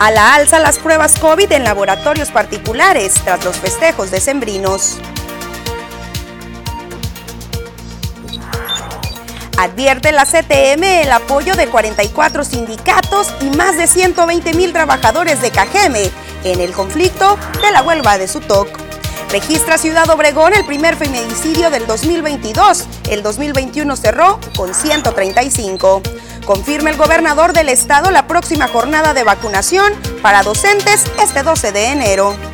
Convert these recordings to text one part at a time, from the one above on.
A la alza las pruebas COVID en laboratorios particulares tras los festejos decembrinos. Advierte la CTM el apoyo de 44 sindicatos y más de 120 mil trabajadores de Cajeme en el conflicto de la huelga de Sutoc. Registra Ciudad Obregón el primer feminicidio del 2022. El 2021 cerró con 135. Confirma el gobernador del estado la próxima jornada de vacunación para docentes este 12 de enero.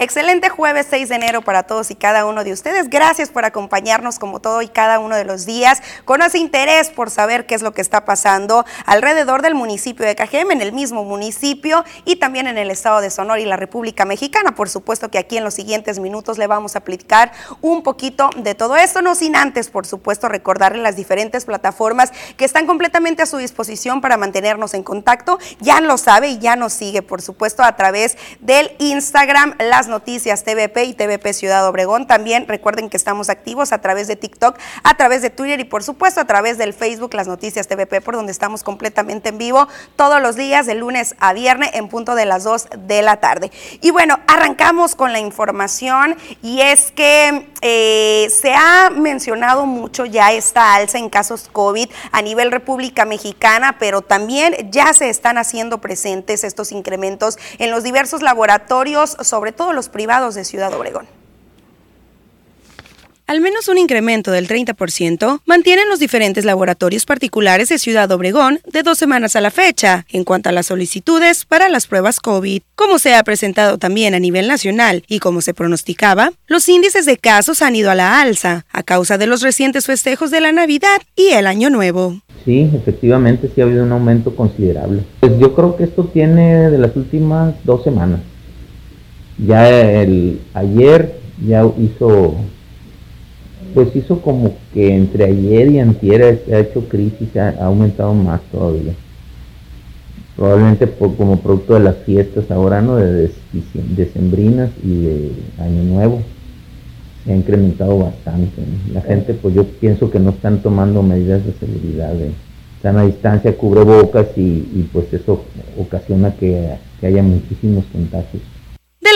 Excelente jueves 6 de enero para todos y cada uno de ustedes. Gracias por acompañarnos como todo y cada uno de los días con ese interés por saber qué es lo que está pasando alrededor del municipio de Cajem, en el mismo municipio y también en el estado de Sonora y la República Mexicana. Por supuesto que aquí en los siguientes minutos le vamos a platicar un poquito de todo esto, no sin antes, por supuesto, recordarle las diferentes plataformas que están completamente a su disposición para mantenernos en contacto. Ya lo sabe y ya nos sigue, por supuesto, a través del Instagram, las noticias TVP y TVP Ciudad Obregón. También recuerden que estamos activos a través de TikTok, a través de Twitter y por supuesto a través del Facebook Las Noticias TVP, por donde estamos completamente en vivo todos los días de lunes a viernes en punto de las 2 de la tarde. Y bueno, arrancamos con la información y es que eh, se ha mencionado mucho ya esta alza en casos COVID a nivel República Mexicana, pero también ya se están haciendo presentes estos incrementos en los diversos laboratorios, sobre todo los privados de Ciudad Obregón. Al menos un incremento del 30% mantienen los diferentes laboratorios particulares de Ciudad Obregón de dos semanas a la fecha en cuanto a las solicitudes para las pruebas COVID. Como se ha presentado también a nivel nacional y como se pronosticaba, los índices de casos han ido a la alza a causa de los recientes festejos de la Navidad y el Año Nuevo. Sí, efectivamente sí ha habido un aumento considerable. Pues yo creo que esto tiene de las últimas dos semanas. Ya el ayer ya hizo pues hizo como que entre ayer y antier ha hecho crisis, ha, aumentado más todavía. Probablemente como producto de las fiestas ahora, ¿no? De decembrinas y de Año Nuevo. Se ha incrementado bastante. La gente, pues yo pienso que no están tomando medidas de seguridad, están a distancia, cubrebocas y, y pues eso ocasiona que haya muchísimos contagios.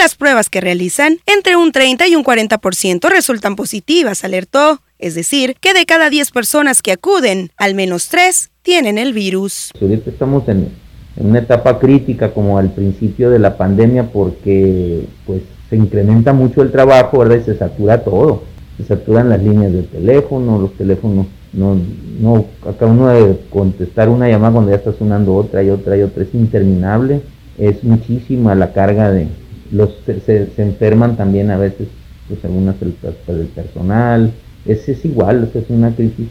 Las pruebas que realizan, entre un 30 y un 40% resultan positivas, alertó. Es decir, que de cada 10 personas que acuden, al menos 3 tienen el virus. Estamos en, una etapa crítica como al principio de la pandemia porque pues se incrementa mucho el trabajo, ¿verdad? Y se satura todo. Se saturan las líneas de teléfono, los teléfonos no, no, acá uno de contestar una llamada cuando ya está sonando otra y otra y otra, es interminable, es muchísima la carga de, los se, enferman también a veces pues algunas del, personal. Es, es igual es una crisis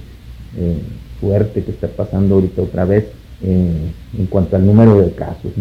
eh, fuerte que está pasando ahorita otra vez eh, en cuanto al número de casos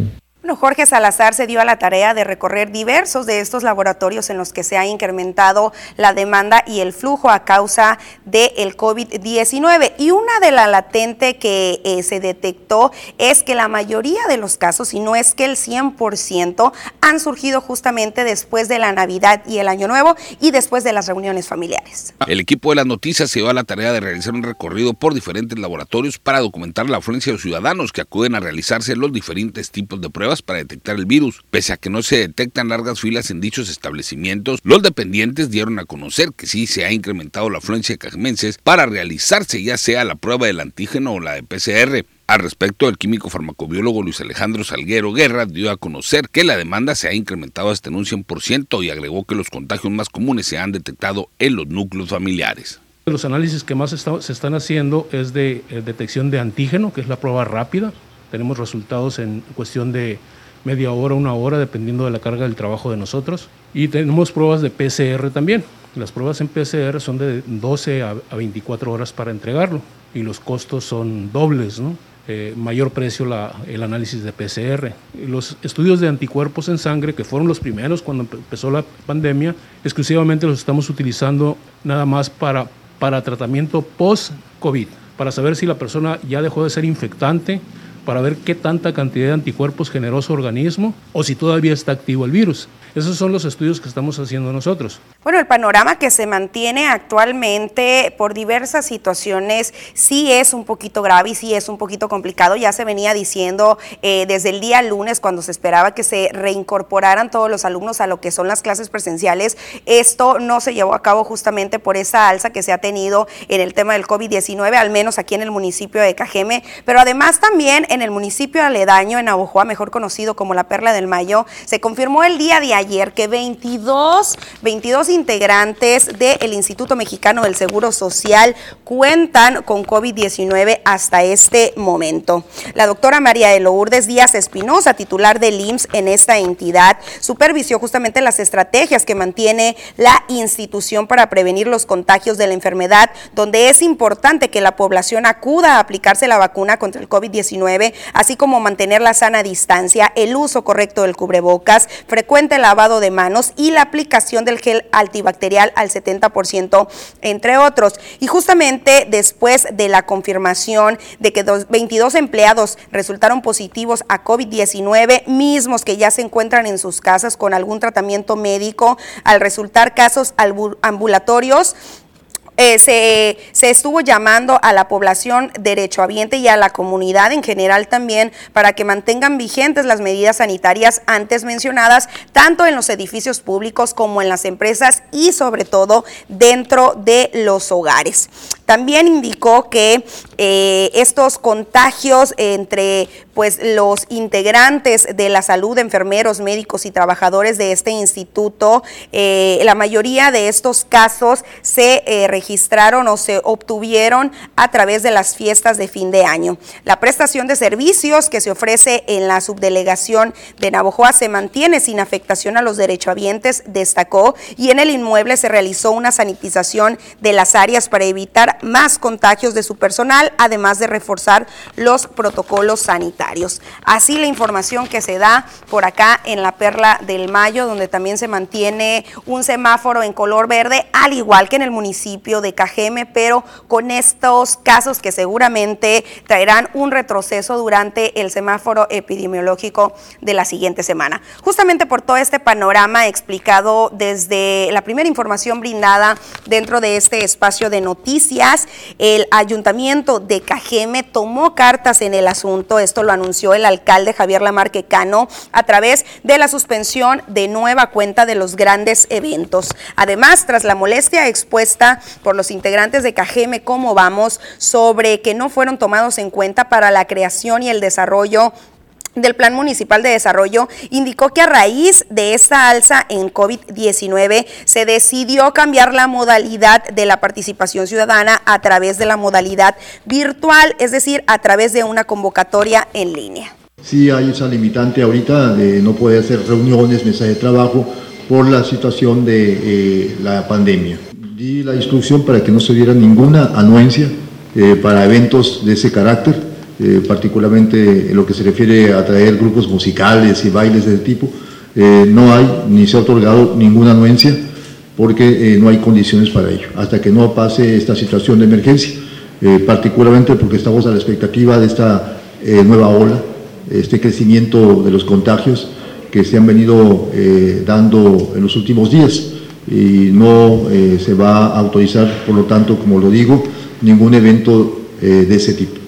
Jorge Salazar se dio a la tarea de recorrer diversos de estos laboratorios en los que se ha incrementado la demanda y el flujo a causa del COVID-19. Y una de las latentes que eh, se detectó es que la mayoría de los casos, y no es que el 100%, han surgido justamente después de la Navidad y el Año Nuevo y después de las reuniones familiares. El equipo de las noticias se dio a la tarea de realizar un recorrido por diferentes laboratorios para documentar la afluencia de ciudadanos que acuden a realizarse los diferentes tipos de pruebas para detectar el virus. Pese a que no se detectan largas filas en dichos establecimientos, los dependientes dieron a conocer que sí se ha incrementado la afluencia de cajemenses para realizarse ya sea la prueba del antígeno o la de PCR. Al respecto, el químico farmacobiólogo Luis Alejandro Salguero Guerra dio a conocer que la demanda se ha incrementado hasta en un 100% y agregó que los contagios más comunes se han detectado en los núcleos familiares. Los análisis que más se están haciendo es de eh, detección de antígeno, que es la prueba rápida. Tenemos resultados en cuestión de media hora, una hora, dependiendo de la carga del trabajo de nosotros. Y tenemos pruebas de PCR también. Las pruebas en PCR son de 12 a 24 horas para entregarlo y los costos son dobles, ¿no? Eh, mayor precio la, el análisis de PCR. Los estudios de anticuerpos en sangre, que fueron los primeros cuando empezó la pandemia, exclusivamente los estamos utilizando nada más para, para tratamiento post-COVID, para saber si la persona ya dejó de ser infectante, para ver qué tanta cantidad de anticuerpos generó su organismo o si todavía está activo el virus. Esos son los estudios que estamos haciendo nosotros. Bueno, el panorama que se mantiene actualmente por diversas situaciones sí es un poquito grave y sí es un poquito complicado. Ya se venía diciendo eh, desde el día lunes cuando se esperaba que se reincorporaran todos los alumnos a lo que son las clases presenciales. Esto no se llevó a cabo justamente por esa alza que se ha tenido en el tema del COVID-19, al menos aquí en el municipio de Cajeme, pero además también en el municipio aledaño, en Abojoa, mejor conocido como la Perla del Mayo, se confirmó el día de ayer que 22, 22 integrantes del Instituto Mexicano del Seguro Social cuentan con COVID-19 hasta este momento. La doctora María de Lourdes Díaz Espinosa, titular del IMSS en esta entidad, supervisió justamente las estrategias que mantiene la institución para prevenir los contagios de la enfermedad, donde es importante que la población acuda a aplicarse la vacuna contra el COVID-19, así como mantener la sana distancia, el uso correcto del cubrebocas, frecuente lavado de manos y la aplicación del gel antibacterial al 70%, entre otros. Y justamente después de la confirmación de que 22 empleados resultaron positivos a COVID-19, mismos que ya se encuentran en sus casas con algún tratamiento médico, al resultar casos ambulatorios, eh, se, estuvo llamando a la población derechohabiente y a la comunidad en general también para que mantengan vigentes las medidas sanitarias antes mencionadas, tanto en los edificios públicos como en las empresas y sobre todo dentro de los hogares. También indicó que eh, estos contagios entre pues, los integrantes de la salud, enfermeros, médicos y trabajadores de este instituto, eh, la mayoría de estos casos se eh, o se obtuvieron a través de las fiestas de fin de año. La prestación de servicios que se ofrece en la subdelegación de Navojoa se mantiene sin afectación a los derechohabientes, destacó, y en el inmueble se realizó una sanitización de las áreas para evitar más contagios de su personal, además de reforzar los protocolos sanitarios. Así la información que se da por acá en la Perla del Mayo, donde también se mantiene un semáforo en color verde, al igual que en el municipio de Cajeme, pero con estos casos que seguramente traerán un retroceso durante el semáforo epidemiológico de la siguiente semana. Justamente por todo este panorama explicado desde la primera información brindada dentro de este espacio de noticias, el ayuntamiento de Cajeme tomó cartas en el asunto, esto lo anunció el alcalde Javier Lamarque Cano a través de la suspensión de nueva cuenta de los grandes eventos. Además, tras la molestia expuesta por los integrantes de Cajeme, ¿cómo vamos? sobre que no fueron tomados en cuenta para la creación y el desarrollo del Plan Municipal de Desarrollo indicó que a raíz de esta alza en COVID-19 se decidió cambiar la modalidad de la participación ciudadana a través de la modalidad virtual, es decir, a través de una convocatoria en línea. Sí hay esa limitante ahorita de no poder hacer reuniones, mesas de trabajo por la situación de eh, la pandemia. Di la instrucción para que no se diera ninguna anuencia eh, para eventos de ese carácter eh, particularmente en lo que se refiere a traer grupos musicales y bailes de ese tipo, eh, no hay ni se ha otorgado ninguna anuencia porque no hay condiciones para ello, hasta que no pase esta situación de emergencia, particularmente porque estamos a la expectativa de esta nueva ola, este crecimiento de los contagios que se han venido dando en los últimos días y no se va a autorizar, por lo tanto, como lo digo, ningún evento de ese tipo.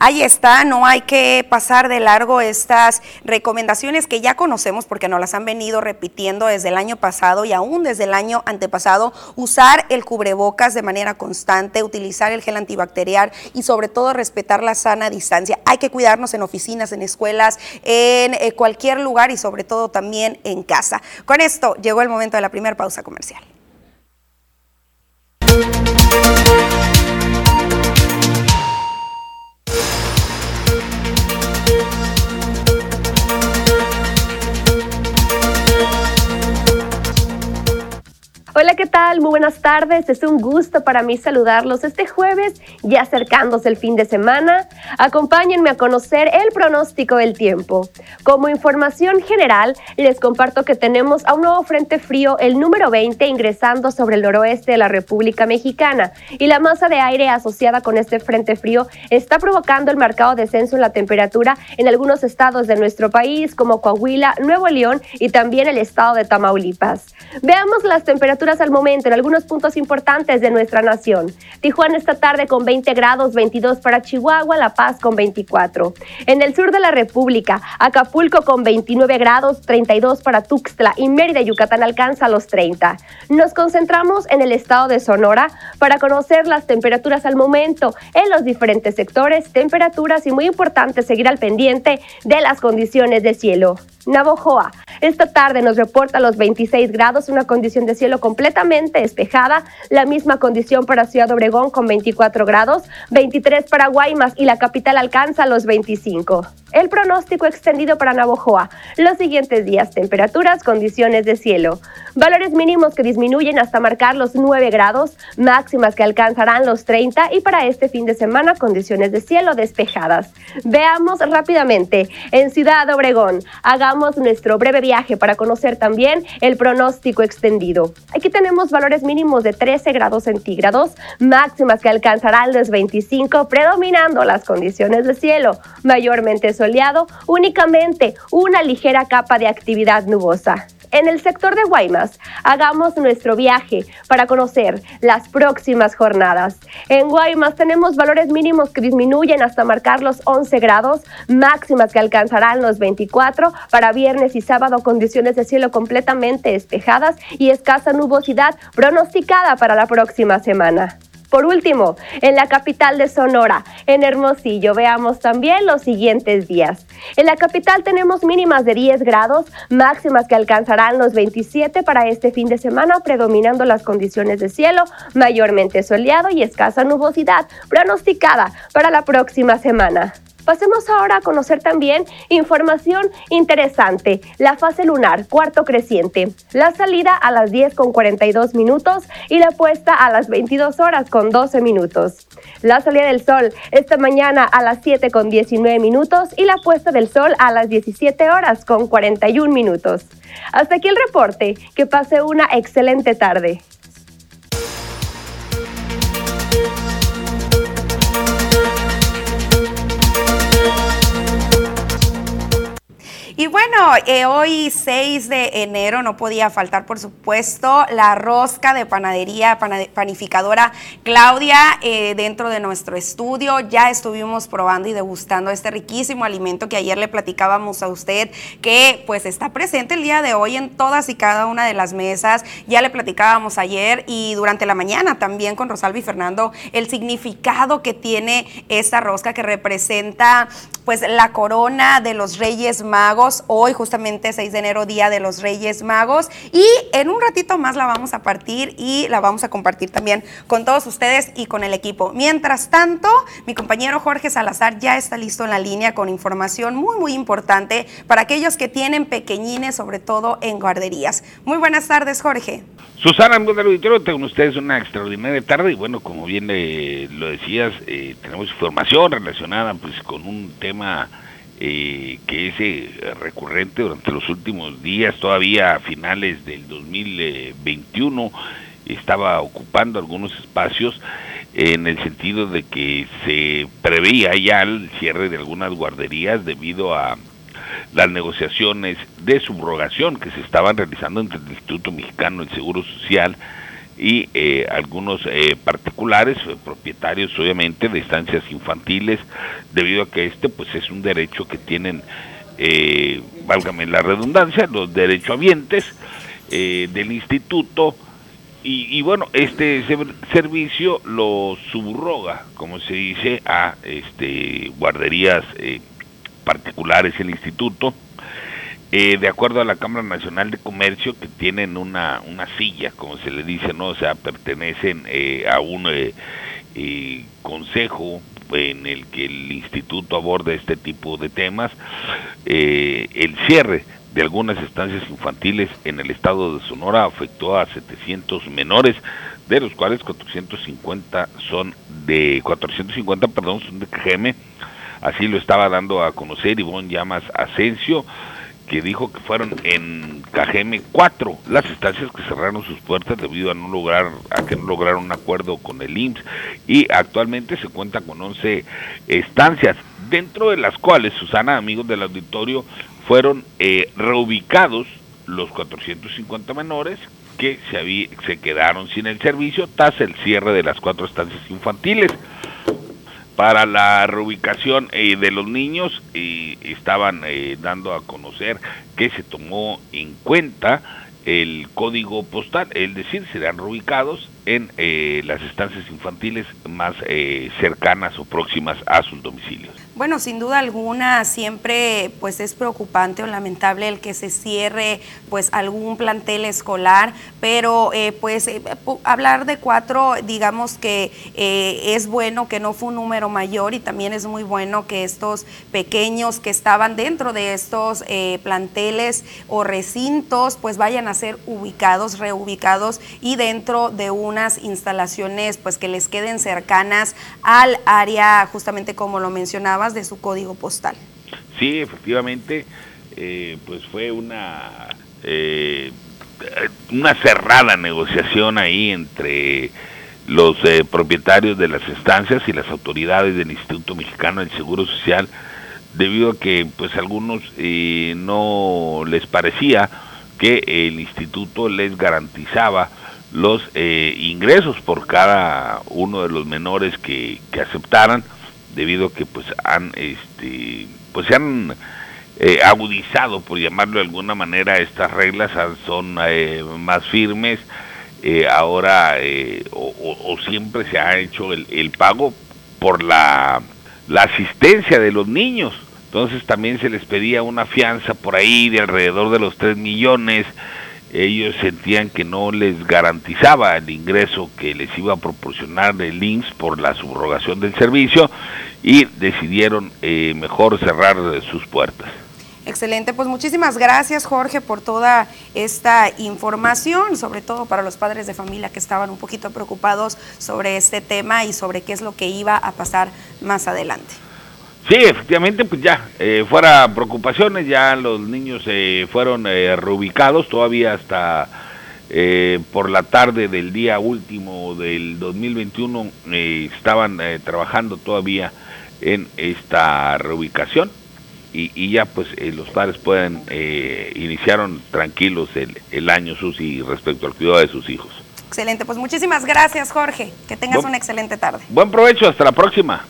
Ahí está, no hay que pasar de largo estas recomendaciones que ya conocemos porque nos las han venido repitiendo desde el año pasado y aún desde el año antepasado. Usar el cubrebocas de manera constante, utilizar el gel antibacterial y sobre todo respetar la sana distancia. Hay que cuidarnos en oficinas, en escuelas, en eh, cualquier lugar y sobre todo también en casa. Con esto llegó el momento de la primera pausa comercial. Hola, ¿qué tal? Muy buenas tardes. Es un gusto para mí saludarlos este jueves, ya acercándose el fin de semana. Acompáñenme a conocer el pronóstico del tiempo. Como información general, les comparto que tenemos a un nuevo frente frío, el número 20, ingresando sobre el noroeste de la República Mexicana. Y la masa de aire asociada con este frente frío está provocando el marcado descenso en la temperatura en algunos estados de nuestro país, como Coahuila, Nuevo León y también el estado de Tamaulipas. Veamos las temperaturas al momento en algunos puntos importantes de nuestra nación. Tijuana esta tarde con 20 grados, 22 para Chihuahua, La Paz con 24. En el sur de la República, Acapulco con 29 grados, 32 para Tuxtla y Mérida, Yucatán alcanza los 30. Nos concentramos en el estado de Sonora para conocer las temperaturas al momento en los diferentes sectores, temperaturas y muy importante seguir al pendiente de las condiciones de cielo. Navojoa. Esta tarde nos reporta los 26 grados, una condición de cielo completamente despejada. La misma condición para Ciudad Obregón con 24 grados, 23 para Guaymas y la capital alcanza los 25. El pronóstico extendido para Navojoa. Los siguientes días, temperaturas, condiciones de cielo. Valores mínimos que disminuyen hasta marcar los 9 grados, máximas que alcanzarán los 30 y para este fin de semana condiciones de cielo despejadas. Veamos rápidamente. En Ciudad Obregón, hagamos nuestro breve viaje para conocer también el pronóstico extendido. Aquí tenemos valores mínimos de 13 grados centígrados, máximas que alcanzarán los 25, predominando las condiciones de cielo, mayormente soleado, únicamente una ligera capa de actividad nubosa. En el sector de Guaymas, hagamos nuestro viaje para conocer las próximas jornadas. En Guaymas tenemos valores mínimos que disminuyen hasta marcar los 11 grados, máximas que alcanzarán los 24 para viernes y sábado, condiciones de cielo completamente despejadas y escasa nubosidad pronosticada para la próxima semana. Por último, en la capital de Sonora, en Hermosillo, veamos también los siguientes días. En la capital tenemos mínimas de 10 grados, máximas que alcanzarán los 27 para este fin de semana, predominando las condiciones de cielo, mayormente soleado y escasa nubosidad, pronosticada para la próxima semana. Pasemos ahora a conocer también información interesante. La fase lunar, cuarto creciente. La salida a las 10 con 42 minutos y la puesta a las 22 horas con 12 minutos. La salida del sol esta mañana a las 7 con 19 minutos y la puesta del sol a las 17 horas con 41 minutos. Hasta aquí el reporte. Que pase una excelente tarde. Y bueno, eh, hoy 6 de enero no podía faltar, por supuesto, la rosca de panadería panificadora Claudia eh, dentro de nuestro estudio. Ya estuvimos probando y degustando este riquísimo alimento que ayer le platicábamos a usted, que pues está presente el día de hoy en todas y cada una de las mesas. Ya le platicábamos ayer y durante la mañana también con Rosalba y Fernando el significado que tiene esta rosca que representa pues la corona de los Reyes Magos hoy justamente 6 de enero, Día de los Reyes Magos. Y en un ratito más la vamos a partir y la vamos a compartir también con todos ustedes y con el equipo. Mientras tanto, mi compañero Jorge Salazar ya está listo en la línea con información muy, muy importante para aquellos que tienen pequeñines, sobre todo en guarderías. Muy buenas tardes, Jorge. Susana, buen auditorio, tengo ustedes una extraordinaria tarde y bueno, como bien eh, lo decías, eh, tenemos información relacionada pues con un tema eh, que es eh, recurrente durante los últimos días, todavía a finales del 2021, estaba ocupando algunos espacios en el sentido de que se preveía ya el cierre de algunas guarderías debido a las negociaciones de subrogación que se estaban realizando entre el Instituto Mexicano del Seguro Social y eh, algunos eh, particulares, eh, propietarios obviamente de estancias infantiles, debido a que este pues es un derecho que tienen, válgame la redundancia, los derechohabientes del instituto, y, bueno, este servicio lo subroga, como se dice, a este guarderías particulares el instituto, eh, de acuerdo a la Cámara Nacional de Comercio, que tienen una, una silla, como se le dice, ¿no? O sea, pertenecen eh, a un eh, consejo en el que el instituto aborda este tipo de temas, el cierre de algunas estancias infantiles en el estado de Sonora afectó a 700 menores, de los cuales 450 son de 450, perdón, son de KGM. Así lo estaba dando a conocer Ivonne Llamas Asensio que dijo que fueron en KGM cuatro las estancias que cerraron sus puertas debido a no lograr a que no lograron un acuerdo con el IMSS y actualmente se cuenta con 11 estancias dentro de las cuales Susana amigos del auditorio fueron eh, reubicados los 450 menores que se, se quedaron sin el servicio tras el cierre de las cuatro estancias infantiles. Para la reubicación eh, de los niños estaban eh, dando a conocer que se tomó en cuenta el código postal, es decir, serán reubicados en eh, las estancias infantiles más cercanas o próximas a sus domicilios. Bueno, sin duda alguna siempre pues es preocupante o lamentable el que se cierre pues algún plantel escolar, pero eh, pues eh, hablar de cuatro digamos que eh, es bueno que no fue un número mayor y también es muy bueno que estos pequeños que estaban dentro de estos planteles o recintos pues vayan a ser ubicados, reubicados y dentro de unas instalaciones pues que les queden cercanas al área justamente como lo mencionaba de su código postal. Sí, efectivamente, eh, pues fue una, eh, una cerrada negociación ahí entre los eh, propietarios de las estancias y las autoridades del Instituto Mexicano del Seguro Social, debido a que pues algunos no les parecía que el instituto les garantizaba los ingresos por cada uno de los menores que, que aceptaran debido a que pues han este pues se han eh, agudizado por llamarlo de alguna manera estas reglas son eh, más firmes eh, ahora o, siempre se ha hecho el, el pago por la, la asistencia de los niños. Entonces también se les pedía una fianza por ahí de alrededor de los 3 millones ellos sentían que no les garantizaba el ingreso que les iba a proporcionar el INSS por la subrogación del servicio y decidieron eh, mejor cerrar sus puertas. Excelente, pues muchísimas gracias Jorge por toda esta información, sobre todo para los padres de familia que estaban un poquito preocupados sobre este tema y sobre qué es lo que iba a pasar más adelante. Sí, efectivamente, pues ya, eh, fuera preocupaciones, ya los niños eh, fueron eh, reubicados, todavía hasta eh, por la tarde del día último del 2021 estaban trabajando todavía en esta reubicación y, ya pues los padres pueden, iniciaron tranquilos el, el año Susi respecto al cuidado de sus hijos. Excelente, pues muchísimas gracias Jorge, que tengas una excelente tarde. Buen provecho, hasta la próxima.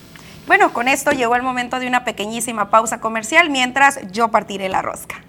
Bueno, con esto llegó el momento de una pequeñísima pausa comercial mientras yo partiré la rosca.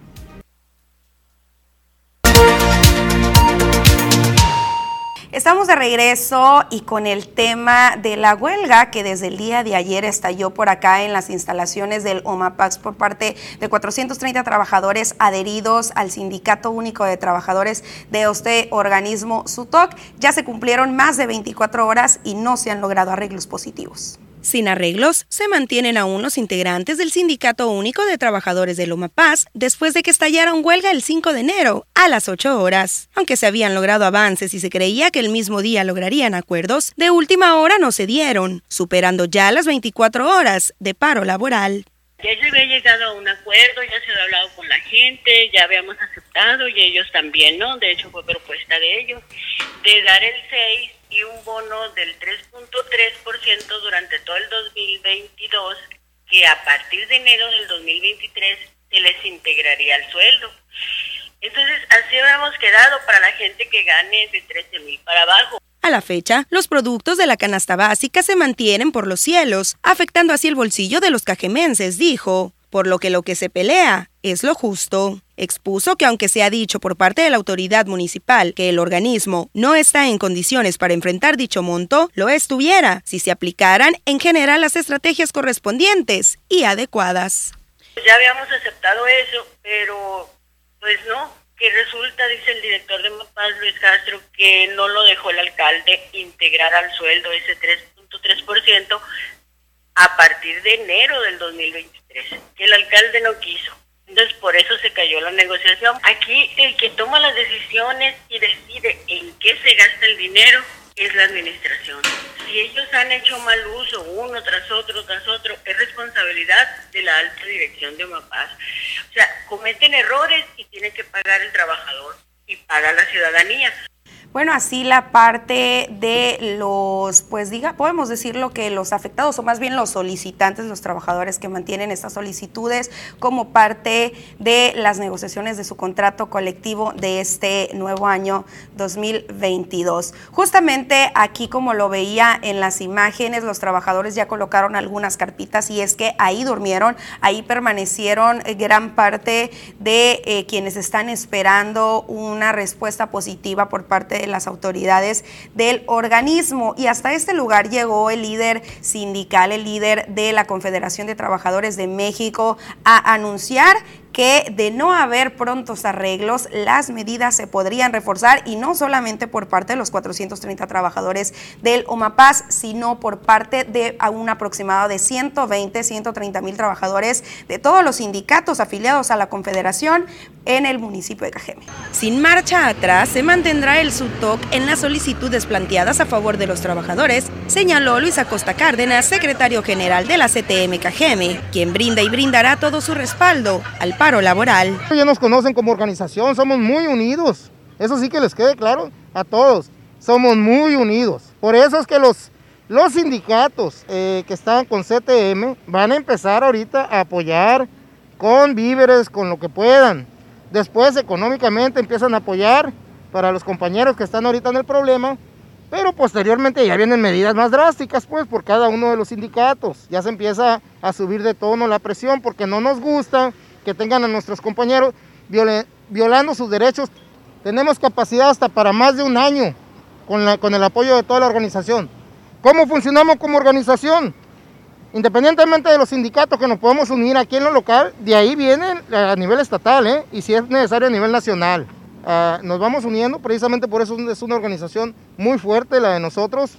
Estamos de regreso y con el tema de la huelga que desde el día de ayer estalló por acá en las instalaciones del OMAPAX por parte de 430 trabajadores adheridos al Sindicato Único de Trabajadores de este organismo SUTOC. Ya se cumplieron más de 24 horas y no se han logrado arreglos positivos. Sin arreglos, se mantienen aún los integrantes del Sindicato Único de Trabajadores de Loma Paz después de que estallaron huelga el 5 de enero a las 8 horas. Aunque se habían logrado avances y se creía que el mismo día lograrían acuerdos, de última hora no se dieron, superando ya las 24 horas de paro laboral. Ya se había llegado a un acuerdo, ya se había hablado con la gente, ya habíamos aceptado y ellos también, ¿no? De hecho fue propuesta de ellos, de dar el 6 y un bono del 3.3% durante todo el 2022, que a partir de enero del 2023 se les integraría el sueldo. Entonces, así habíamos quedado para la gente que gane de 13 mil para abajo. A la fecha, los productos de la canasta básica se mantienen por los cielos, afectando así el bolsillo de los cajemenses, dijo por lo que lo que se pelea es lo justo. Expuso que aunque se ha dicho por parte de la autoridad municipal que el organismo no está en condiciones para enfrentar dicho monto, lo estuviera si se aplicaran en general las estrategias correspondientes y adecuadas. Ya habíamos aceptado eso, pero pues no, que resulta, dice el director de Mapaz, Luis Castro, que no lo dejó el alcalde integrar al sueldo ese 3.3% a partir de enero del 2023, que el alcalde no quiso. Entonces, por eso se cayó la negociación. Aquí el que toma las decisiones y decide en qué se gasta el dinero es la administración. Si ellos han hecho mal uso uno tras otro, tras otro, es responsabilidad de la alta dirección de Mapaz. O sea, cometen errores y tiene que pagar el trabajador y paga la ciudadanía. Bueno, así la parte de los, pues diga, podemos decirlo que los afectados o más bien los solicitantes, los trabajadores que mantienen estas solicitudes como parte de las negociaciones de su contrato colectivo de este nuevo año 2022. Justamente aquí, como lo veía en las imágenes, los trabajadores ya colocaron algunas carpitas y es que ahí durmieron, ahí permanecieron gran parte de eh, quienes están esperando una respuesta positiva por parte de las autoridades del organismo. Y hasta este lugar llegó el líder sindical, el líder de la Confederación de Trabajadores de México, a anunciar que de no haber prontos arreglos, las medidas se podrían reforzar y no solamente por parte de los 430 trabajadores del OMAPAS, sino por parte de un aproximado de 120, 130 mil trabajadores de todos los sindicatos afiliados a la Confederación en el municipio de Cajeme. Sin marcha atrás, se mantendrá el SUTOC en las solicitudes planteadas a favor de los trabajadores, señaló Luis Acosta Cárdenas, secretario general de la CTM Cajeme, quien brinda y brindará todo su respaldo al paro laboral. Ya nos conocen como organización, somos muy unidos. Eso sí que les quede claro a todos. Somos muy unidos. Por eso es que los, los sindicatos eh, que están con CTM van a empezar ahorita a apoyar con víveres, con lo que puedan. Después económicamente empiezan a apoyar para los compañeros que están ahorita en el problema. Pero posteriormente ya vienen medidas más drásticas, pues, por cada uno de los sindicatos. Ya se empieza a subir de tono la presión porque no nos gusta que tengan a nuestros compañeros violando sus derechos. Tenemos capacidad hasta para más de un año con, el apoyo de toda la organización. ¿Cómo funcionamos como organización? Independientemente de los sindicatos que nos podemos unir aquí en lo local, de ahí vienen a nivel estatal ¿eh? y si es necesario a nivel nacional. Ah, nos vamos uniendo, precisamente por eso es una organización muy fuerte la de nosotros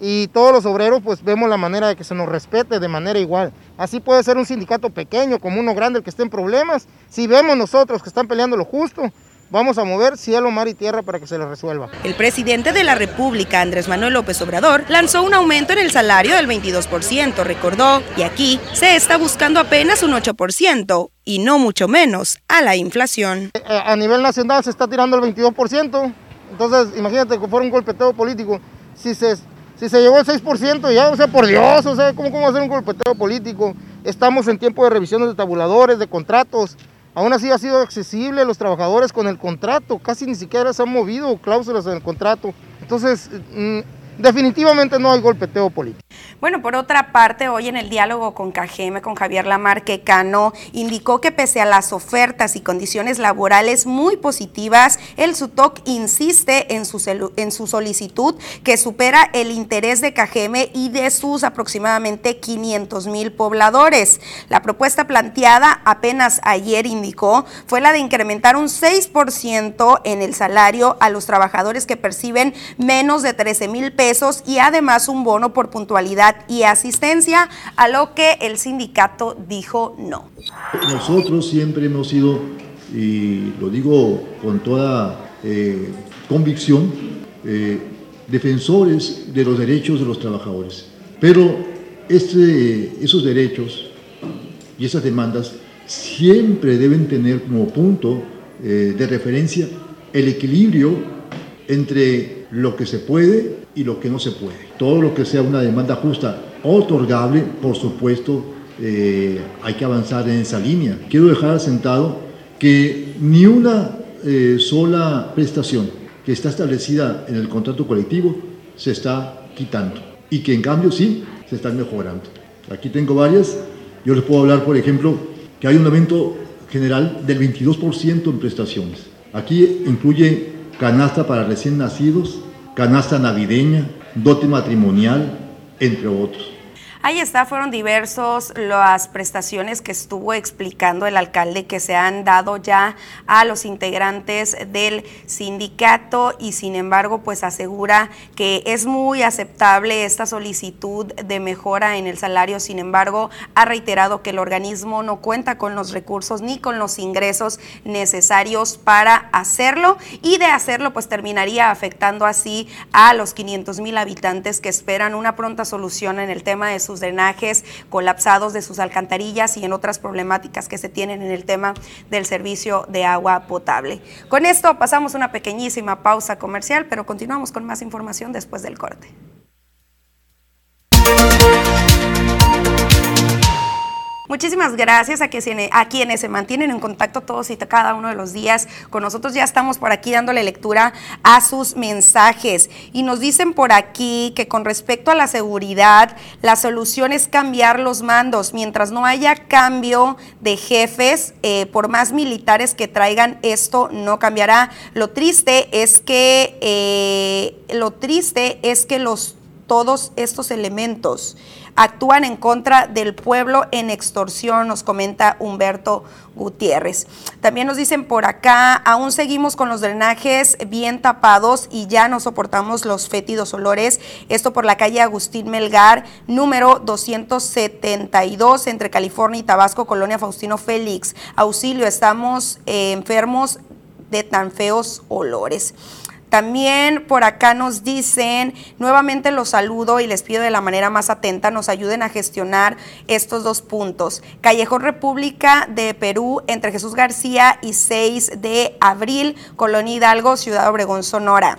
y todos los obreros pues vemos la manera de que se nos respete de manera igual. Así puede ser un sindicato pequeño como uno grande el que esté en problemas. Si vemos nosotros que están peleando lo justo, vamos a mover cielo, mar y tierra para que se les resuelva. El presidente de la República, Andrés Manuel López Obrador, lanzó un aumento en el salario del 22%, recordó, y aquí se está buscando apenas un 8% y no mucho menos a la inflación. Eh, a nivel nacional se está tirando el 22%, entonces imagínate que fuera un golpeteo político. Si se si se llegó al 6% ya, o sea, por Dios, o sea, ¿cómo, cómo hacer un golpeteo político? Estamos en tiempo de revisiones de tabuladores, de contratos. Aún así ha sido accesible los trabajadores con el contrato, casi ni siquiera se han movido cláusulas en el contrato. Entonces, mm, definitivamente no hay golpeteo político. Bueno, por otra parte, hoy en el diálogo con Cajeme, con Javier Lamarque Cano, indicó que pese a las ofertas y condiciones laborales muy positivas, el SUTOC insiste en su, en su solicitud que supera el interés de Cajeme y de sus aproximadamente 500 mil pobladores. La propuesta planteada apenas ayer indicó fue la de incrementar un 6% en el salario a los trabajadores que perciben menos de 13 mil pesos y además un bono por puntualidad y asistencia, a lo que el sindicato dijo no. Nosotros siempre hemos sido, y lo digo con toda eh, convicción, eh, defensores de los derechos de los trabajadores. Pero este, esos derechos y esas demandas siempre deben tener como punto eh, de referencia el equilibrio entre lo que se puede y lo que no se puede. Todo lo que sea una demanda justa otorgable, por supuesto, eh, hay que avanzar en esa línea. Quiero dejar sentado que ni una eh, sola prestación que está establecida en el contrato colectivo se está quitando y que en cambio sí se están mejorando. Aquí tengo varias. Yo les puedo hablar, por ejemplo, que hay un aumento general del 22% en prestaciones. Aquí incluye canasta para recién nacidos, canasta navideña, dote matrimonial, entre otros. Ahí está, fueron diversos las prestaciones que estuvo explicando el alcalde que se han dado ya a los integrantes del sindicato y sin embargo pues asegura que es muy aceptable esta solicitud de mejora en el salario, sin embargo ha reiterado que el organismo no cuenta con los recursos ni con los ingresos necesarios para hacerlo y de hacerlo pues terminaría afectando así a los 500 mil habitantes que esperan una pronta solución en el tema de sus drenajes colapsados, de sus alcantarillas y en otras problemáticas que se tienen en el tema del servicio de agua potable. Con esto pasamos una pequeñísima pausa comercial, pero continuamos con más información después del corte. Muchísimas gracias a, que, a quienes se mantienen en contacto todos y cada uno de los días con nosotros. Ya estamos por aquí dándole lectura a sus mensajes. Y nos dicen por aquí que con respecto a la seguridad, la solución es cambiar los mandos. Mientras no haya cambio de jefes, eh, por más militares que traigan, esto no cambiará. Lo triste es que, eh, lo triste es que los, todos estos elementos actúan en contra del pueblo en extorsión, nos comenta Humberto Gutiérrez. También nos dicen por acá, aún seguimos con los drenajes bien tapados y ya no soportamos los fétidos olores. Esto por la calle Agustín Melgar, número 272, entre California y Tabasco, Colonia Faustino Félix. Auxilio, estamos eh, enfermos de tan feos olores. También por acá nos dicen, nuevamente los saludo y les pido de la manera más atenta, nos ayuden a gestionar estos dos puntos. Callejón República de Perú, entre Jesús García y 6 de abril, Colonia Hidalgo, Ciudad Obregón, Sonora.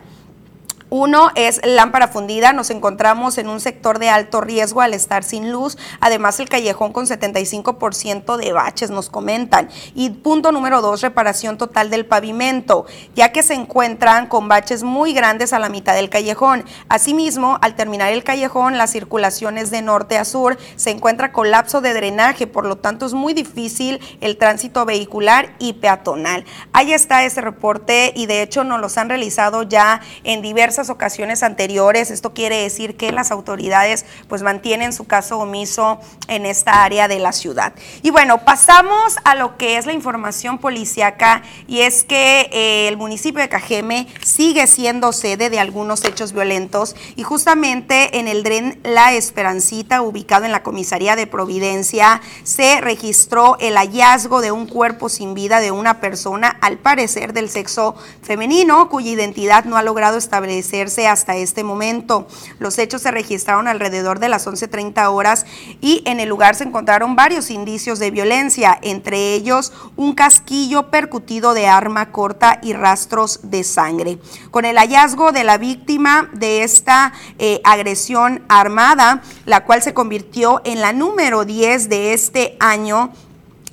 Uno es lámpara fundida, nos encontramos en un sector de alto riesgo al estar sin luz, además el callejón con 75% de baches, nos comentan. Y punto número dos, reparación total del pavimento, ya que se encuentran con baches muy grandes a la mitad del callejón. Asimismo, al terminar el callejón, las circulaciones de norte a sur se encuentra colapso de drenaje, por lo tanto es muy difícil el tránsito vehicular y peatonal. Ahí está ese reporte y de hecho nos los han realizado ya en diversas ocasiones anteriores. Esto quiere decir que las autoridades pues mantienen su caso omiso en esta área de la ciudad. Y bueno, pasamos a lo que es la información policíaca y es que eh, el municipio de Cajeme sigue siendo sede de algunos hechos violentos y justamente en el DREN La Esperancita, ubicado en la comisaría de Providencia, se registró el hallazgo de un cuerpo sin vida de una persona, al parecer del sexo femenino, cuya identidad no ha logrado establecer hasta este momento. Los hechos se registraron alrededor de las 11.30 horas y en el lugar se encontraron varios indicios de violencia, entre ellos un casquillo percutido de arma corta y rastros de sangre. Con el hallazgo de la víctima de esta eh, agresión armada, la cual se convirtió en la número 10 de este año,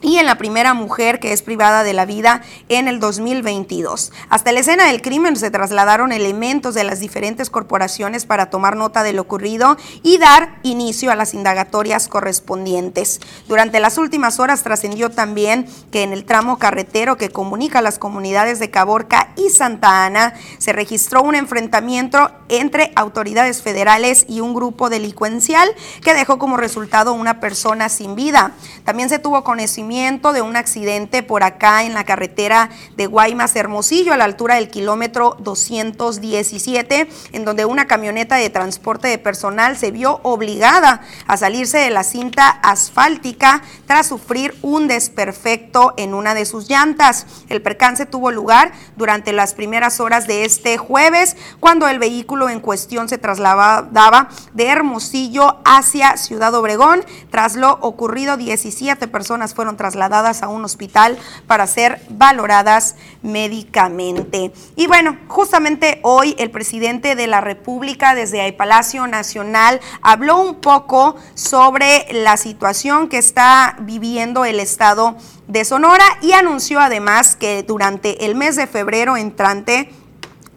y en la primera mujer que es privada de la vida en el 2022. Hasta la escena del crimen se trasladaron elementos de las diferentes corporaciones para tomar nota de lo ocurrido y dar inicio a las indagatorias correspondientes. Durante las últimas horas trascendió también que en el tramo carretero que comunica las comunidades de Caborca y Santa Ana se registró un enfrentamiento entre autoridades federales y un grupo delincuencial que dejó como resultado una persona sin vida. También se tuvo conocimiento de un accidente por acá en la carretera de Guaymas Hermosillo a la altura del kilómetro 217, en donde una camioneta de transporte de personal se vio obligada a salirse de la cinta asfáltica tras sufrir un desperfecto en una de sus llantas. El percance tuvo lugar durante las primeras horas de este jueves, cuando el vehículo en cuestión se trasladaba de Hermosillo hacia Ciudad Obregón. Tras lo ocurrido, 17 personas fueron trasladadas a un hospital para ser valoradas médicamente. Y bueno, justamente hoy el presidente de la República desde el Palacio Nacional habló un poco sobre la situación que está viviendo el Estado de Sonora y anunció además que durante el mes de febrero entrante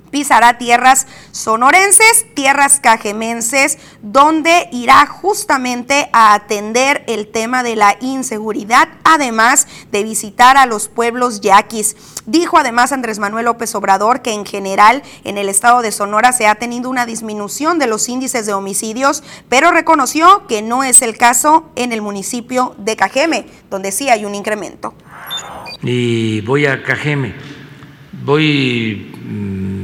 pisará tierras sonorenses, tierras cajemenses, donde irá justamente a atender el tema de la inseguridad, además de visitar a los pueblos yaquis. Dijo además Andrés Manuel López Obrador que en general en el estado de Sonora se ha tenido una disminución de los índices de homicidios, pero reconoció que no es el caso en el municipio de Cajeme, donde sí hay un incremento. Y voy a Cajeme, voy mm,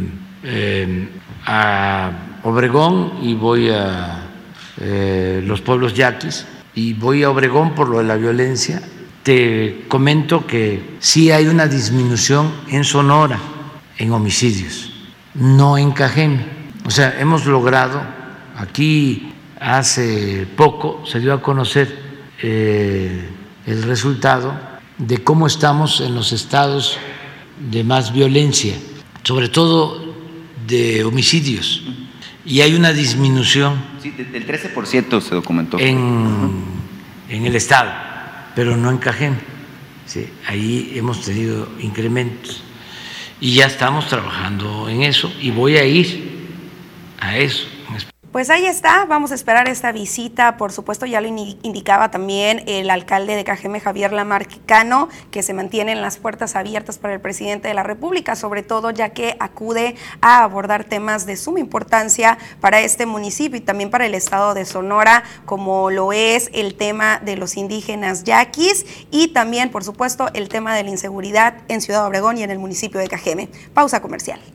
a Obregón y voy a eh, los pueblos yaquis y voy a Obregón por lo de la violencia. Te comento que sí hay una disminución en Sonora en homicidios, no en Cajeme. O sea, hemos logrado aquí hace poco se dio a conocer eh, el resultado de cómo estamos en los estados de más violencia, sobre todo de homicidios. Y hay una disminución. Sí, del 13% se documentó. En, en, el Estado, pero no en Cajeme. Sí, ahí hemos tenido incrementos. Y ya estamos trabajando en eso y voy a ir a eso pues ahí está, vamos a esperar esta visita. Por supuesto, ya lo indicaba también el alcalde de Cajeme, Javier Lamarquicano, que se mantienen las puertas abiertas para el presidente de la República, sobre todo ya que acude a abordar temas de suma importancia para este municipio y también para el estado de Sonora, como lo es el tema de los indígenas yaquis y también, por supuesto, el tema de la inseguridad en Ciudad Obregón y en el municipio de Cajeme. Pausa comercial.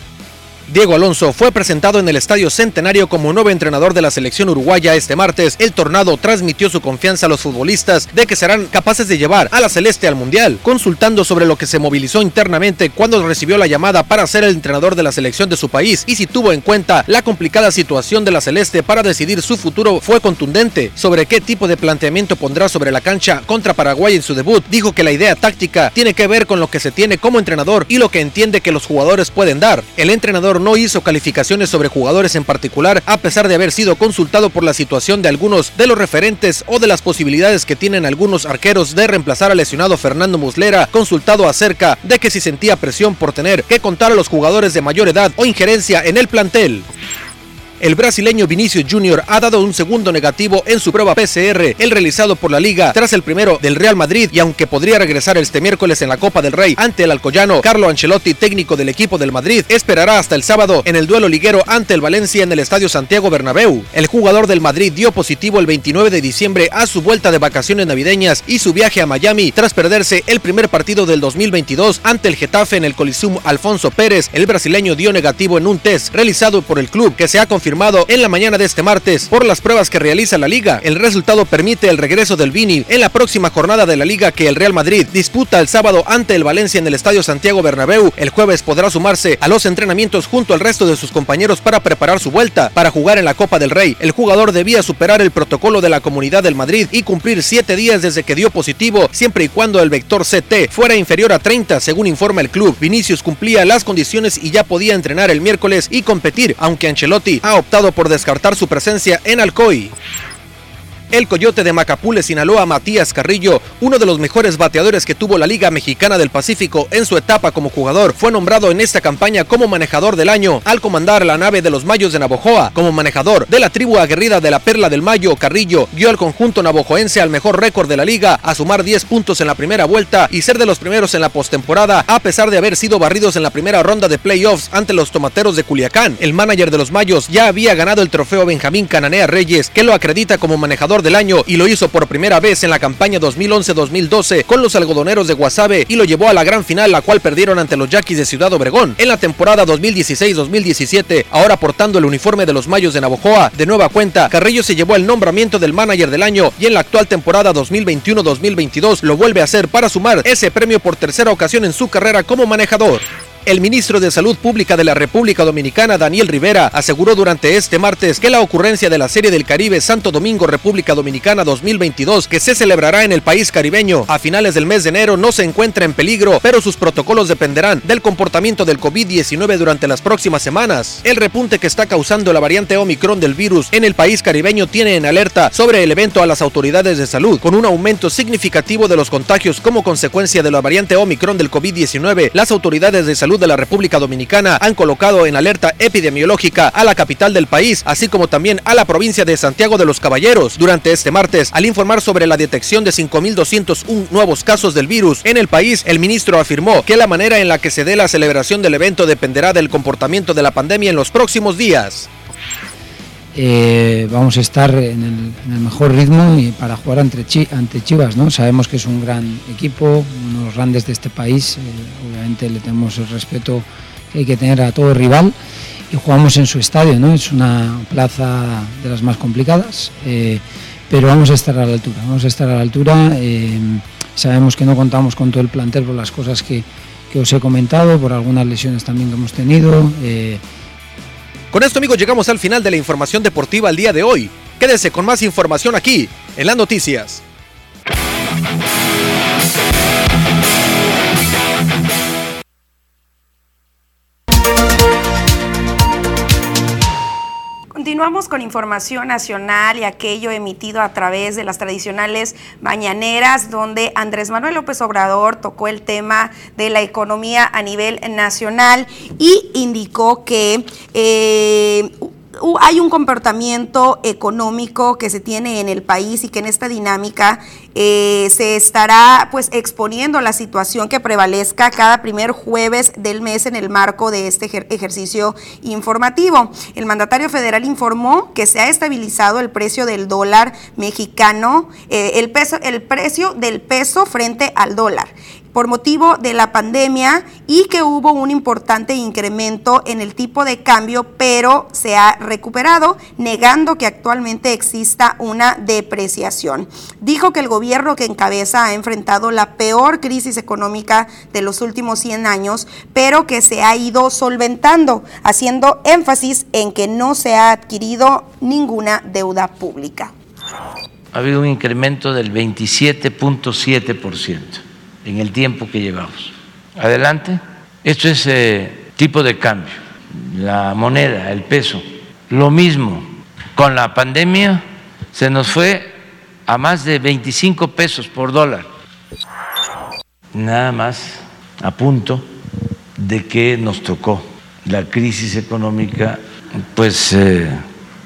Diego Alonso fue presentado en el Estadio Centenario como nuevo entrenador de la selección uruguaya este martes. El Tornado transmitió su confianza a los futbolistas de que serán capaces de llevar a la Celeste al Mundial, consultando sobre lo que se movilizó internamente cuando recibió la llamada para ser el entrenador de la selección de su país y si tuvo en cuenta la complicada situación de la Celeste para decidir su futuro fue contundente sobre qué tipo de planteamiento pondrá sobre la cancha contra Paraguay en su debut. Dijo que la idea táctica tiene que ver con lo que se tiene como entrenador y lo que entiende que los jugadores pueden dar. El entrenador no hizo calificaciones sobre jugadores en particular, a pesar de haber sido consultado por la situación de algunos de los referentes o de las posibilidades que tienen algunos arqueros de reemplazar al lesionado Fernando Muslera, consultado acerca de que si sentía presión por tener que contar a los jugadores de mayor edad o injerencia en el plantel. El brasileño Vinicius Junior ha dado un segundo negativo en su prueba PCR, el realizado por la liga tras el primero del Real Madrid y aunque podría regresar este miércoles en la Copa del Rey ante el alcoyano Carlo Ancelotti, técnico del equipo del Madrid, esperará hasta el sábado en el duelo liguero ante el Valencia en el Estadio Santiago Bernabéu. El jugador del Madrid dio positivo el 29 de diciembre a su vuelta de vacaciones navideñas y su viaje a Miami tras perderse el primer partido del 2022 ante el Getafe en el Coliseum Alfonso Pérez. El brasileño dio negativo en un test realizado por el club que se ha confirmado en la mañana de este martes por las pruebas que realiza la liga. El resultado permite el regreso del Vini en la próxima jornada de la liga que el Real Madrid disputa el sábado ante el Valencia en el Estadio Santiago Bernabéu. El jueves podrá sumarse a los entrenamientos junto al resto de sus compañeros para preparar su vuelta para jugar en la Copa del Rey. El jugador debía superar el protocolo de la Comunidad del Madrid y cumplir siete días desde que dio positivo, siempre y cuando el vector CT fuera inferior a 30, según informa el club. Vinicius cumplía las condiciones y ya podía entrenar el miércoles y competir, aunque Ancelotti ha optado por descartar su presencia en Alcoy. El Coyote de Macapule, Sinaloa, Matías Carrillo, uno de los mejores bateadores que tuvo la Liga Mexicana del Pacífico en su etapa como jugador, fue nombrado en esta campaña como manejador del año al comandar la nave de los Mayos de Navojoa. Como manejador de la tribu aguerrida de la Perla del Mayo, Carrillo dio al conjunto navojoense al mejor récord de la liga, a sumar 10 puntos en la primera vuelta y ser de los primeros en la postemporada, a pesar de haber sido barridos en la primera ronda de playoffs ante los tomateros de Culiacán. El manager de los Mayos ya había ganado el trofeo Benjamín Cananea Reyes, que lo acredita como manejador del año y lo hizo por primera vez en la campaña 2011-2012 con los algodoneros de Guasave y lo llevó a la gran final la cual perdieron ante los Yaquis de Ciudad Obregón. En la temporada 2016-2017, ahora portando el uniforme de los Mayos de Navojoa, de nueva cuenta, Carrillo se llevó el nombramiento del manager del año y en la actual temporada 2021-2022 lo vuelve a hacer para sumar ese premio por tercera ocasión en su carrera como manejador. El ministro de Salud Pública de la República Dominicana, Daniel Rivera, aseguró durante este martes que la ocurrencia de la Serie del Caribe Santo Domingo República Dominicana 2022, que se celebrará en el país caribeño a finales del mes de enero, no se encuentra en peligro, pero sus protocolos dependerán del comportamiento del COVID-19 durante las próximas semanas. El repunte que está causando la variante Omicron del virus en el país caribeño tiene en alerta sobre el evento a las autoridades de salud, con un aumento significativo de los contagios como consecuencia de la variante Omicron del COVID-19. Las autoridades de salud de la República Dominicana han colocado en alerta epidemiológica a la capital del país, así como también a la provincia de Santiago de los Caballeros. Durante este martes, al informar sobre la detección de 5.201 nuevos casos del virus en el país, el ministro afirmó que la manera en la que se dé la celebración del evento dependerá del comportamiento de la pandemia en los próximos días. Eh, vamos a estar en el, mejor ritmo y para jugar ante, ante Chivas. ¿no? Sabemos que es un gran equipo, uno de los grandes de este país. Eh, obviamente le tenemos el respeto que hay que tener a todo rival y jugamos en su estadio. ¿no? Es una plaza de las más complicadas, eh, pero vamos a estar a la altura. Vamos a estar a la altura Sabemos que no contamos con todo el plantel por las cosas que, que os he comentado, por algunas lesiones también que hemos tenido. Con esto amigos llegamos al final de la información deportiva el día de hoy. Quédese con más información aquí, en las noticias. Continuamos con información nacional y aquello emitido a través de las tradicionales mañaneras, donde Andrés Manuel López Obrador tocó el tema de la economía a nivel nacional y indicó que eh, hay un comportamiento económico que se tiene en el país y que en esta dinámica eh, se estará pues exponiendo la situación que prevalezca cada primer jueves del mes en el marco de este ejercicio informativo. El mandatario federal informó que se ha estabilizado el precio del dólar mexicano, eh, el, peso, el precio del peso frente al dólar por motivo de la pandemia y que hubo un importante incremento en el tipo de cambio, pero se ha recuperado, negando que actualmente exista una depreciación. Dijo que el gobierno que encabeza ha enfrentado la peor crisis económica de los últimos 100 años, pero que se ha ido solventando, haciendo énfasis en que no se ha adquirido ninguna deuda pública. Ha habido un incremento del 27.7% en el tiempo que llevamos. Adelante. Esto es eh, tipo de cambio, la moneda, el peso. Lo mismo, con la pandemia se nos fue a más de 25 pesos por dólar. Nada más a punto de que nos tocó la crisis económica pues eh,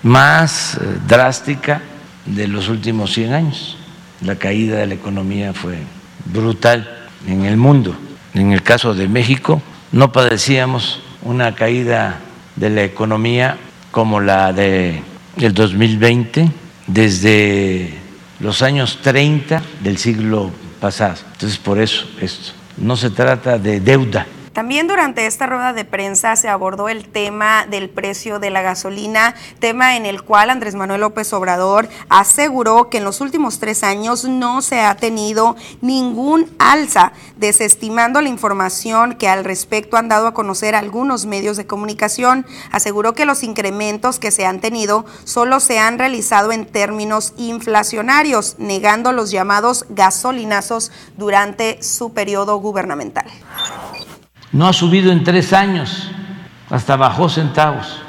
más eh, drástica de los últimos 100 años. La caída de la economía fue brutal en el mundo. En el caso de México, no padecíamos una caída de la economía como la de el 2020 desde los años 30 del siglo pasado. Entonces, por eso esto. No se trata de deuda, también durante esta rueda de prensa se abordó el tema del precio de la gasolina, tema en el cual Andrés Manuel López Obrador aseguró que en los últimos tres años no se ha tenido ningún alza, desestimando la información que al respecto han dado a conocer algunos medios de comunicación. Aseguró que los incrementos que se han tenido solo se han realizado en términos inflacionarios, negando los llamados gasolinazos durante su periodo gubernamental no ha subido en tres años, hasta bajó centavos.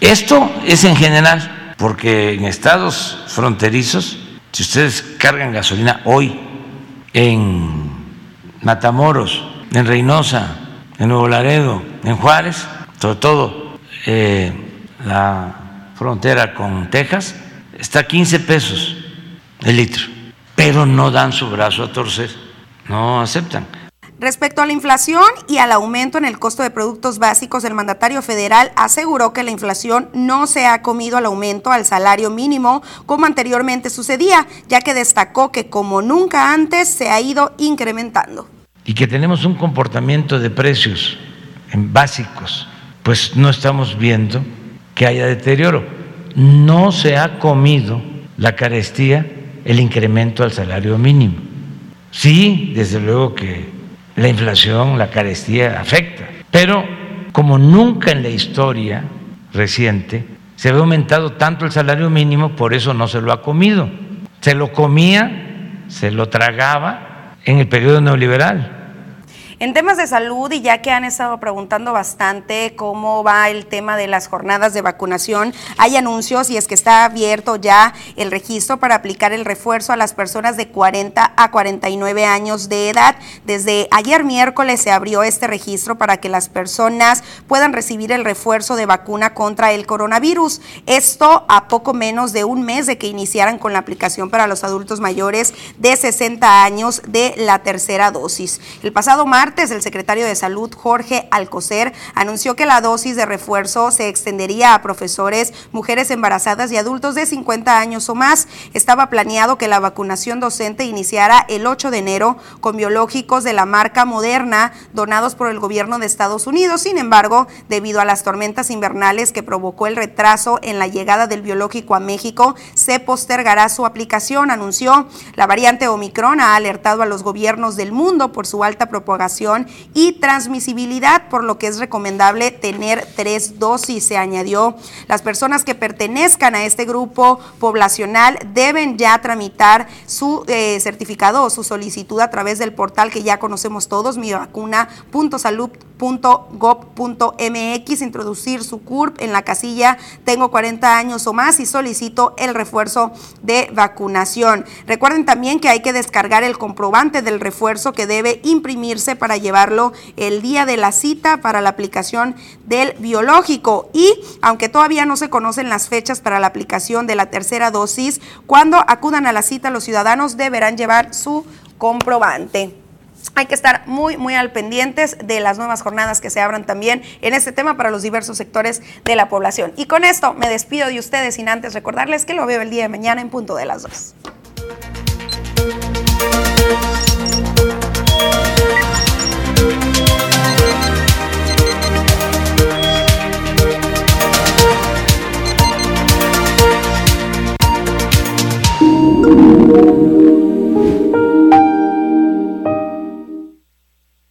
Esto es en general, porque en estados fronterizos, si ustedes cargan gasolina hoy en Matamoros, en Reynosa, en Nuevo Laredo, en Juárez, sobre todo eh, la frontera con Texas, está a 15 pesos el litro, pero no dan su brazo a torcer, no aceptan. Respecto a la inflación y al aumento en el costo de productos básicos, el mandatario federal aseguró que la inflación no se ha comido al aumento al salario mínimo como anteriormente sucedía, ya que destacó que como nunca antes se ha ido incrementando. Y que tenemos un comportamiento de precios en básicos, pues no estamos viendo que haya deterioro. No se ha comido la carestía el incremento al salario mínimo. Sí, desde luego que la inflación, la carestía afecta. Pero como nunca en la historia reciente se había aumentado tanto el salario mínimo, por eso no se lo ha comido. Se lo comía, se lo tragaba en el periodo neoliberal. En temas de salud, y ya que han estado preguntando bastante cómo va el tema de las jornadas de vacunación, hay anuncios y es que está abierto ya el registro para aplicar el refuerzo a las personas de 40 a 49 años de edad. Desde ayer miércoles se abrió este registro para que las personas puedan recibir el refuerzo de vacuna contra el coronavirus. Esto a poco menos de un mes de que iniciaran con la aplicación para los adultos mayores de 60 años de la tercera dosis. El pasado martes martes, el secretario de Salud, Jorge Alcocer, anunció que la dosis de refuerzo se extendería a profesores, mujeres embarazadas y adultos de 50 años o más. Estaba planeado que la vacunación docente iniciara el 8 de enero con biológicos de la marca Moderna donados por el gobierno de Estados Unidos. Sin embargo, debido a las tormentas invernales que provocó el retraso en la llegada del biológico a México, se postergará su aplicación, anunció. La variante Omicron ha alertado a los gobiernos del mundo por su alta propagación y transmisibilidad, por lo que es recomendable tener tres dosis, se añadió. Las personas que pertenezcan a este grupo poblacional deben ya tramitar su eh, certificado o su solicitud a través del portal que ya conocemos todos, mivacuna.salud.gov.mx, introducir su CURP en la casilla tengo 40 años o más y solicito el refuerzo de vacunación. Recuerden también que hay que descargar el comprobante del refuerzo que debe imprimirse para llevarlo el día de la cita para la aplicación del biológico. Y aunque todavía no se conocen las fechas para la aplicación de la tercera dosis, cuando acudan a la cita los ciudadanos deberán llevar su comprobante hay que estar muy, muy al pendientes de las nuevas jornadas que se abran también en este tema para los diversos sectores de la población. Y con esto me despido de ustedes sin antes recordarles que lo veo el día de mañana en punto de las dos.